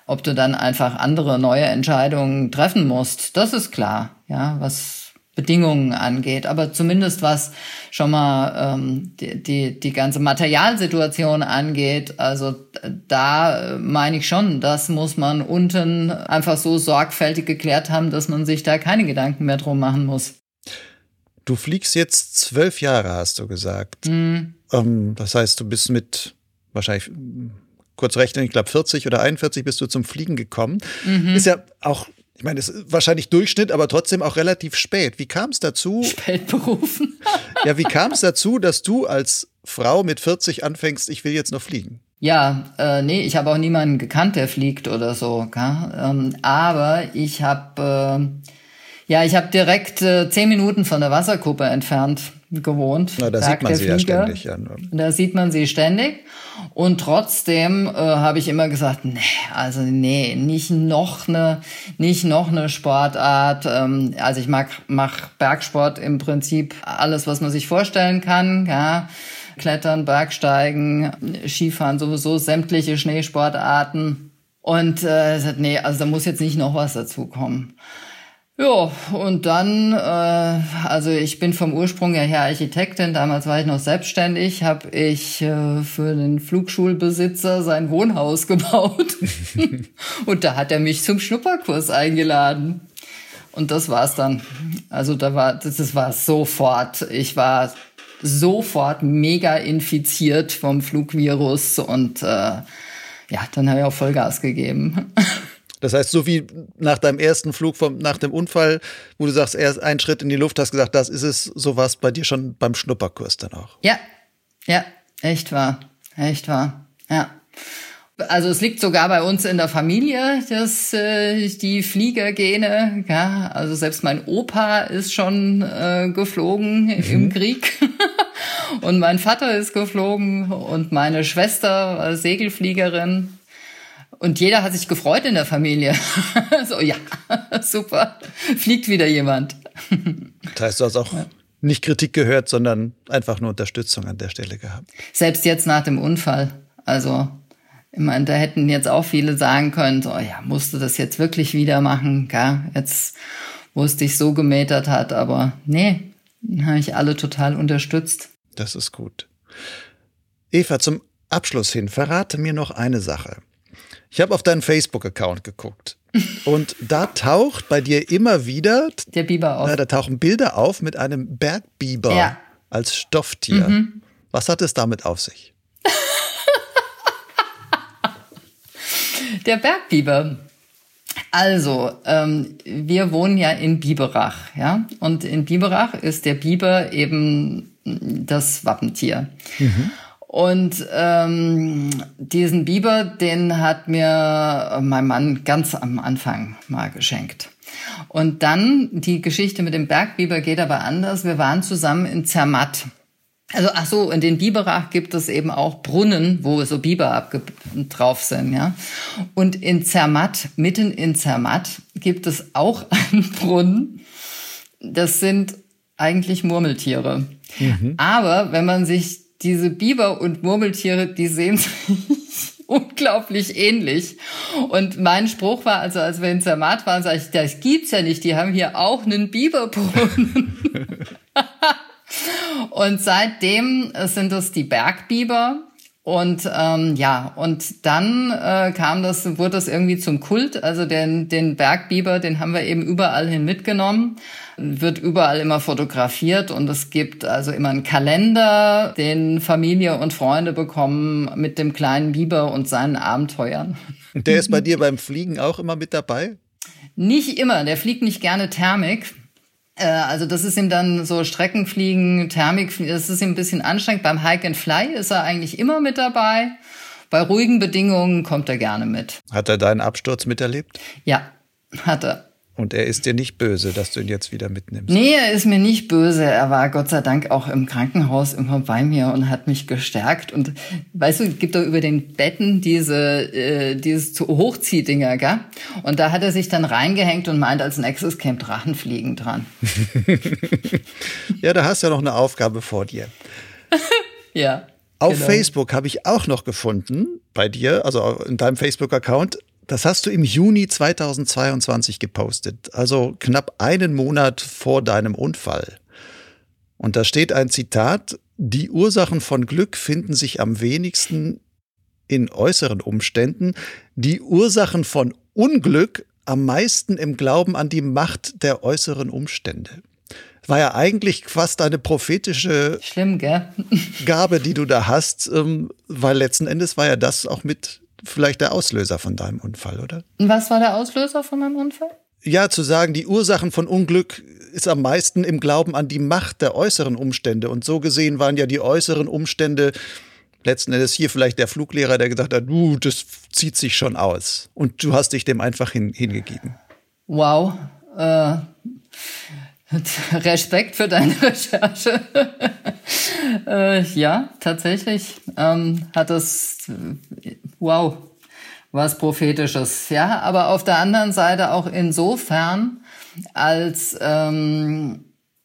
ob du dann einfach andere neue Entscheidungen treffen musst, das ist klar, ja, was Bedingungen angeht. Aber zumindest was schon mal ähm, die, die, die ganze Materialsituation angeht, also da meine ich schon, das muss man unten einfach so sorgfältig geklärt haben, dass man sich da keine Gedanken mehr drum machen muss. Du fliegst jetzt zwölf Jahre, hast du gesagt. Mhm. Ähm, das heißt, du bist mit wahrscheinlich kurz rechnen, ich glaube 40 oder 41 bist du zum Fliegen gekommen. Mhm. Ist ja auch ich meine, das ist wahrscheinlich Durchschnitt, aber trotzdem auch relativ spät. Wie kam es dazu? Spät berufen. ja, wie kam es dazu, dass du als Frau mit 40 anfängst, ich will jetzt noch fliegen? Ja, äh, nee, ich habe auch niemanden gekannt, der fliegt oder so. Ähm, aber ich habe, äh, ja, ich habe direkt äh, zehn Minuten von der Wasserkuppe entfernt gewohnt. Na, da sieht man sie Flieger. ja ständig. Ja. Da sieht man sie ständig. Und trotzdem äh, habe ich immer gesagt, nee, also nee, nicht noch eine, nicht noch eine Sportart. Ähm, also ich mag, mach Bergsport im Prinzip alles, was man sich vorstellen kann. Ja. Klettern, Bergsteigen, Skifahren, sowieso sämtliche Schneesportarten. Und äh, nee, also da muss jetzt nicht noch was dazukommen. Ja, und dann, äh, also ich bin vom Ursprung her Architektin, damals war ich noch selbstständig, habe ich äh, für den Flugschulbesitzer sein Wohnhaus gebaut. und da hat er mich zum Schnupperkurs eingeladen. Und das war's dann. Also da war, das, das war sofort. Ich war sofort mega infiziert vom Flugvirus und äh, ja, dann habe ich auch Vollgas gegeben. Das heißt, so wie nach deinem ersten Flug vom, nach dem Unfall, wo du sagst, erst einen Schritt in die Luft, hast gesagt, das ist es, so war es bei dir schon beim Schnupperkurs dann auch. Ja, ja, echt wahr, echt wahr, ja. Also es liegt sogar bei uns in der Familie, dass äh, die Fliegergene, ja, also selbst mein Opa ist schon äh, geflogen mhm. im Krieg und mein Vater ist geflogen und meine Schwester war Segelfliegerin und jeder hat sich gefreut in der Familie. so, ja, super, fliegt wieder jemand. das heißt, du hast auch ja. nicht Kritik gehört, sondern einfach nur Unterstützung an der Stelle gehabt. Selbst jetzt nach dem Unfall. Also, ich meine, da hätten jetzt auch viele sagen können, so, ja, musst du das jetzt wirklich wieder machen, gell? Jetzt, wo es dich so gemetert hat, aber nee, habe ich alle total unterstützt. Das ist gut. Eva, zum Abschluss hin, verrate mir noch eine Sache. Ich habe auf deinen Facebook-Account geguckt. Und da taucht bei dir immer wieder der Biber auf. Na, da tauchen Bilder auf mit einem Bergbiber ja. als Stofftier. Mhm. Was hat es damit auf sich? der Bergbiber. Also, ähm, wir wohnen ja in Biberach, ja, und in Biberach ist der Biber eben das Wappentier. Mhm. Und ähm, diesen Biber, den hat mir mein Mann ganz am Anfang mal geschenkt. Und dann die Geschichte mit dem Bergbiber geht aber anders. Wir waren zusammen in Zermatt. Also ach so, in den Biberach gibt es eben auch Brunnen, wo so Biber drauf sind, ja. Und in Zermatt, mitten in Zermatt, gibt es auch einen Brunnen. Das sind eigentlich Murmeltiere. Mhm. Aber wenn man sich diese Biber und Murmeltiere, die sehen sich unglaublich ähnlich. Und mein Spruch war, also als wir in Zermatt waren, sage ich, das gibt's ja nicht, die haben hier auch einen Biberbrunnen. und seitdem sind es die Bergbiber Und ähm, ja, und dann äh, kam das, wurde das irgendwie zum Kult. Also den, den Bergbiber, den haben wir eben überall hin mitgenommen, wird überall immer fotografiert und es gibt also immer einen Kalender, den Familie und Freunde bekommen mit dem kleinen Biber und seinen Abenteuern. Und der ist bei dir beim Fliegen auch immer mit dabei? Nicht immer, der fliegt nicht gerne Thermik. Äh, also das ist ihm dann so Streckenfliegen, Thermik, das ist ihm ein bisschen anstrengend. Beim Hike and Fly ist er eigentlich immer mit dabei. Bei ruhigen Bedingungen kommt er gerne mit. Hat er deinen Absturz miterlebt? Ja, hat er. Und er ist dir nicht böse, dass du ihn jetzt wieder mitnimmst. Nee, er ist mir nicht böse. Er war Gott sei Dank auch im Krankenhaus immer bei mir und hat mich gestärkt. Und weißt du, es gibt doch über den Betten diese, äh, dieses Hochziehdinger, gell? Und da hat er sich dann reingehängt und meint, als nächstes käme Drachenfliegen dran. ja, da hast du ja noch eine Aufgabe vor dir. ja. Auf genau. Facebook habe ich auch noch gefunden, bei dir, also in deinem Facebook-Account, das hast du im Juni 2022 gepostet, also knapp einen Monat vor deinem Unfall. Und da steht ein Zitat, die Ursachen von Glück finden sich am wenigsten in äußeren Umständen, die Ursachen von Unglück am meisten im Glauben an die Macht der äußeren Umstände. War ja eigentlich fast eine prophetische Schlimm, Gabe, die du da hast, ähm, weil letzten Endes war ja das auch mit vielleicht der Auslöser von deinem Unfall, oder? Was war der Auslöser von meinem Unfall? Ja, zu sagen, die Ursachen von Unglück ist am meisten im Glauben an die Macht der äußeren Umstände. Und so gesehen waren ja die äußeren Umstände letzten Endes hier vielleicht der Fluglehrer, der gesagt hat, du, das zieht sich schon aus. Und du hast dich dem einfach hin, hingegeben. Wow. Äh, Respekt für deine Recherche. äh, ja, tatsächlich ähm, hat das, wow, was prophetisches. Ja, aber auf der anderen Seite auch insofern, als ähm,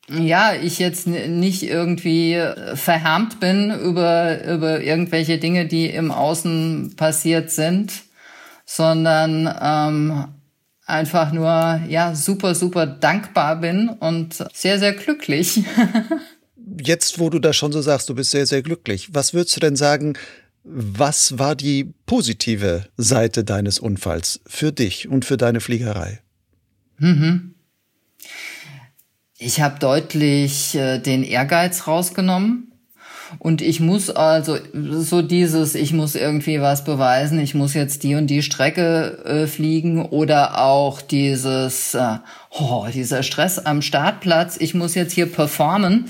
ja, ich jetzt nicht irgendwie verhärmt bin über, über irgendwelche Dinge, die im Außen passiert sind, sondern ähm, einfach nur ja super super dankbar bin und sehr sehr glücklich. Jetzt, wo du das schon so sagst, du bist sehr sehr glücklich. Was würdest du denn sagen? Was war die positive Seite deines Unfalls für dich und für deine Fliegerei? Mhm. Ich habe deutlich äh, den Ehrgeiz rausgenommen. Und ich muss also so dieses, ich muss irgendwie was beweisen, ich muss jetzt die und die Strecke äh, fliegen oder auch dieses, äh, oh, dieser Stress am Startplatz, ich muss jetzt hier performen.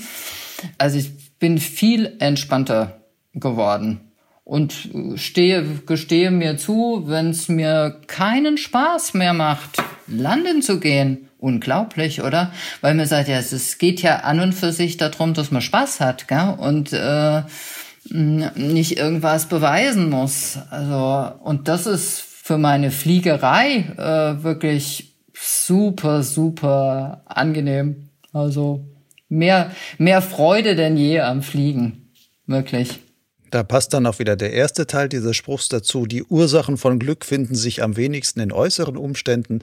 Also ich bin viel entspannter geworden und stehe, gestehe mir zu, wenn es mir keinen Spaß mehr macht, landen zu gehen, unglaublich, oder? Weil mir sagt, ja, es geht ja an und für sich darum, dass man Spaß hat, gell? Und äh, nicht irgendwas beweisen muss. Also, und das ist für meine Fliegerei äh, wirklich super, super angenehm. Also mehr, mehr Freude denn je am Fliegen. Wirklich. Da passt dann auch wieder der erste Teil dieses Spruchs dazu. Die Ursachen von Glück finden sich am wenigsten in äußeren Umständen.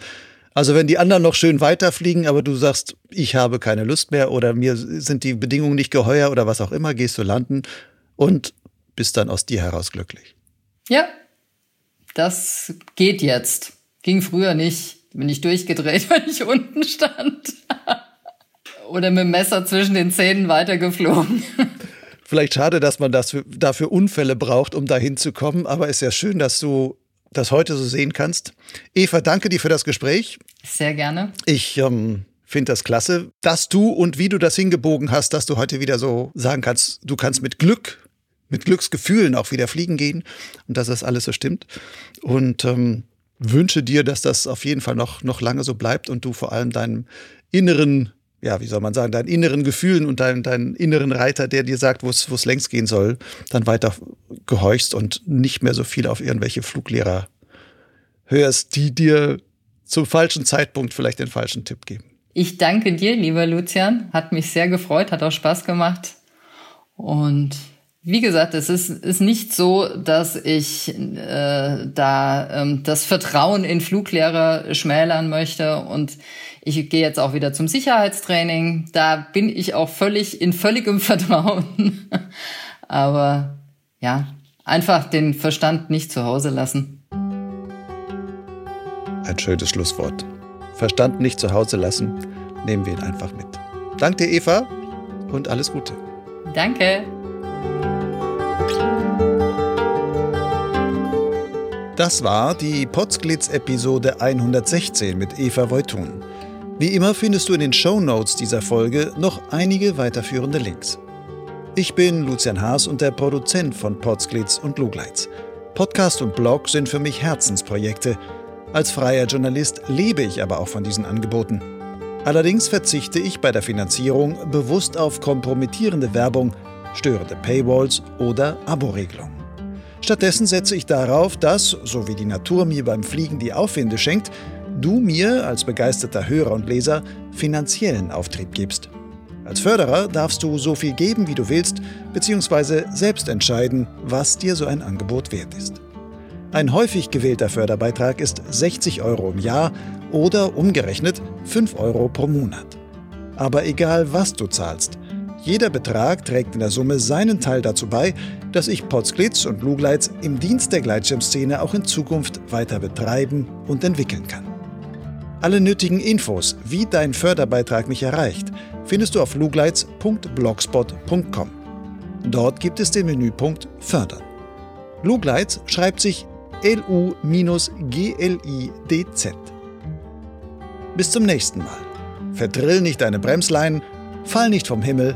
Also wenn die anderen noch schön weiterfliegen, aber du sagst, ich habe keine Lust mehr oder mir sind die Bedingungen nicht geheuer oder was auch immer, gehst du landen und bist dann aus dir heraus glücklich. Ja, das geht jetzt. Ging früher nicht. Bin ich durchgedreht, wenn ich unten stand. oder mit dem Messer zwischen den Zähnen weitergeflogen. Vielleicht schade, dass man das für, dafür Unfälle braucht, um dahin zu kommen, aber ist ja schön, dass du das heute so sehen kannst. Eva, danke dir für das Gespräch. Sehr gerne. Ich ähm, finde das klasse, dass du und wie du das hingebogen hast, dass du heute wieder so sagen kannst, du kannst mit Glück, mit Glücksgefühlen auch wieder fliegen gehen und dass das alles so stimmt. Und ähm, wünsche dir, dass das auf jeden Fall noch, noch lange so bleibt und du vor allem deinem inneren ja, wie soll man sagen, deinen inneren Gefühlen und deinen, deinen inneren Reiter, der dir sagt, wo es längst gehen soll, dann weiter gehorchst und nicht mehr so viel auf irgendwelche Fluglehrer hörst, die dir zum falschen Zeitpunkt vielleicht den falschen Tipp geben. Ich danke dir, lieber Lucian. Hat mich sehr gefreut, hat auch Spaß gemacht. Und wie gesagt, es ist, ist nicht so, dass ich äh, da ähm, das Vertrauen in Fluglehrer schmälern möchte und ich gehe jetzt auch wieder zum Sicherheitstraining. Da bin ich auch völlig in völligem Vertrauen. Aber ja, Einfach den Verstand nicht zu Hause lassen. Ein schönes Schlusswort. Verstand nicht zu Hause lassen, nehmen wir ihn einfach mit. Danke Eva, und alles Gute. Danke. Das war die Potsglitz-Episode 116 mit Eva Voitun. Wie immer findest du in den Show Notes dieser Folge noch einige weiterführende Links. Ich bin Lucian Haas und der Produzent von Potsglitz und Lugleitz. Podcast und Blog sind für mich Herzensprojekte. Als freier Journalist lebe ich aber auch von diesen Angeboten. Allerdings verzichte ich bei der Finanzierung bewusst auf kompromittierende Werbung, störende Paywalls oder Aboregelungen. Stattdessen setze ich darauf, dass, so wie die Natur mir beim Fliegen die Aufwinde schenkt, du mir als begeisterter Hörer und Leser finanziellen Auftrieb gibst. Als Förderer darfst du so viel geben, wie du willst, beziehungsweise selbst entscheiden, was dir so ein Angebot wert ist. Ein häufig gewählter Förderbeitrag ist 60 Euro im Jahr oder umgerechnet 5 Euro pro Monat. Aber egal, was du zahlst, jeder Betrag trägt in der Summe seinen Teil dazu bei, dass ich Potsglitz und Lugleitz im Dienst der Gleitschirmszene auch in Zukunft weiter betreiben und entwickeln kann. Alle nötigen Infos, wie dein Förderbeitrag mich erreicht, findest du auf lugleitz.blogspot.com. Dort gibt es den Menüpunkt Fördern. Lugleitz schreibt sich L-U-G-L-I-D-Z. Bis zum nächsten Mal. Verdrill nicht deine Bremsleinen, fall nicht vom Himmel